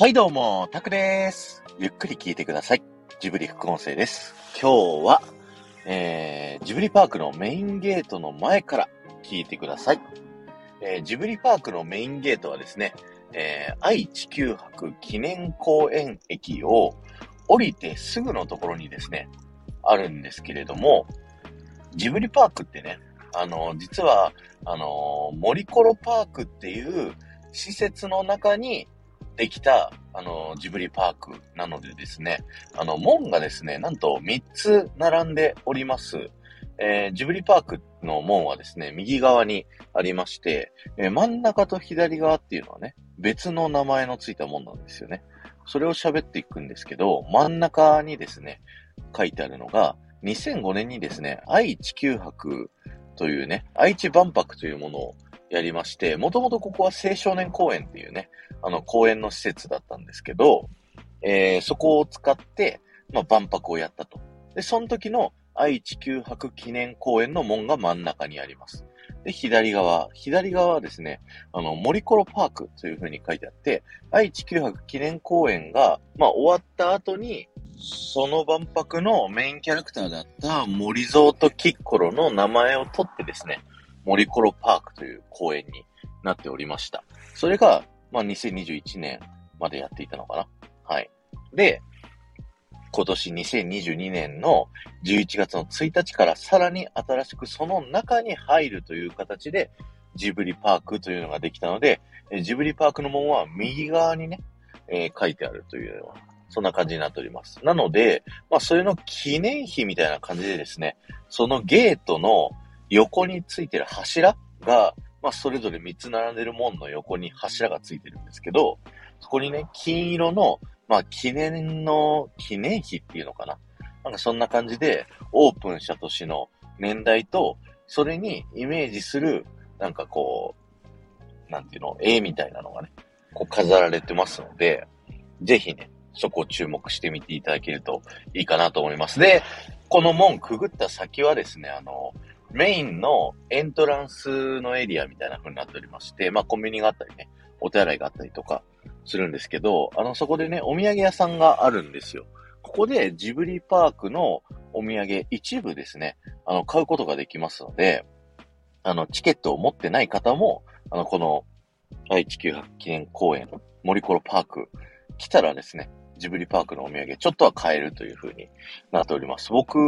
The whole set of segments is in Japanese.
はいどうも、タクです。ゆっくり聞いてください。ジブリ副音声です。今日は、えー、ジブリパークのメインゲートの前から聞いてください。えー、ジブリパークのメインゲートはですね、えー、愛・地球博記念公園駅を降りてすぐのところにですね、あるんですけれども、ジブリパークってね、あの、実は、あの、森コロパークっていう施設の中にできた、あの、ジブリパークなのでですね、あの、門がですね、なんと3つ並んでおります。えー、ジブリパークの門はですね、右側にありまして、えー、真ん中と左側っていうのはね、別の名前のついた門なんですよね。それを喋っていくんですけど、真ん中にですね、書いてあるのが、2005年にですね、愛・地球博というね、愛知万博というものをやりまして、もともとここは青少年公園っていうね、あの公園の施設だったんですけど、えー、そこを使って、まあ、万博をやったと。で、その時の愛知九博記念公園の門が真ん中にあります。で、左側、左側はですね、あの、森コロパークという風に書いてあって、愛知九博記念公園が、まあ、終わった後に、その万博のメインキャラクターだった森蔵とキッコロの名前を取ってですね、森コロパークという公園になっておりました。それが、まあ、2021年までやっていたのかな。はい。で、今年2022年の11月の1日からさらに新しくその中に入るという形でジブリパークというのができたので、ジブリパークの門は右側にね、えー、書いてあるというような、そんな感じになっております。なので、まあ、それの記念碑みたいな感じでですね、そのゲートの横についてる柱が、まあ、それぞれ3つ並んでる門の横に柱がついてるんですけど、そこにね、金色の、まあ、記念の、記念碑っていうのかな。なんかそんな感じで、オープンした年の年代と、それにイメージする、なんかこう、なんていうの、絵みたいなのがね、こう飾られてますので、ぜひね、そこを注目してみていただけるといいかなと思います。で、この門くぐった先はですね、あの、メインのエントランスのエリアみたいな風になっておりまして、まあコンビニがあったりね、お手洗いがあったりとかするんですけど、あの、そこでね、お土産屋さんがあるんですよ。ここでジブリパークのお土産一部ですね、あの、買うことができますので、あの、チケットを持ってない方も、あの、この愛知九博記念公園、森コロパーク来たらですね、ジブリパークのお土産、ちょっとは買えるという風になっております。僕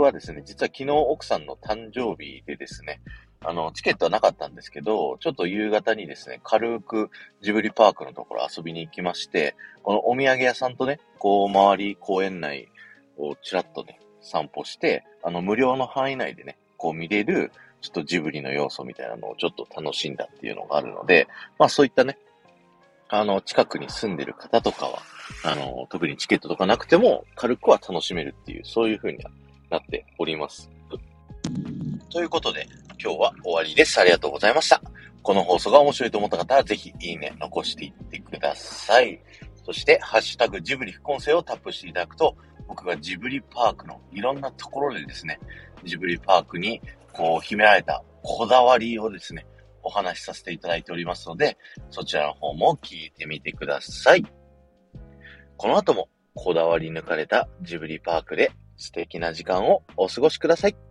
はですね、実は昨日奥さんの誕生日でですね、あの、チケットはなかったんですけど、ちょっと夕方にですね、軽くジブリパークのところ遊びに行きまして、このお土産屋さんとね、こう、周り、公園内をちらっとね、散歩して、あの、無料の範囲内でね、こう見れる、ちょっとジブリの要素みたいなのをちょっと楽しんだっていうのがあるので、まあそういったね、あの、近くに住んでる方とかは、あの、特にチケットとかなくても、軽くは楽しめるっていう、そういう風になっております。ということで、今日は終わりです。ありがとうございました。この放送が面白いと思った方は、ぜひ、いいね、残していってください。そして、ハッシュタグジブリ副音声をタップしていただくと、僕がジブリパークのいろんなところでですね、ジブリパークにこう秘められたこだわりをですね、お話しさせていただいておりますので、そちらの方も聞いてみてください。この後もこだわり抜かれたジブリパークで素敵な時間をお過ごしください。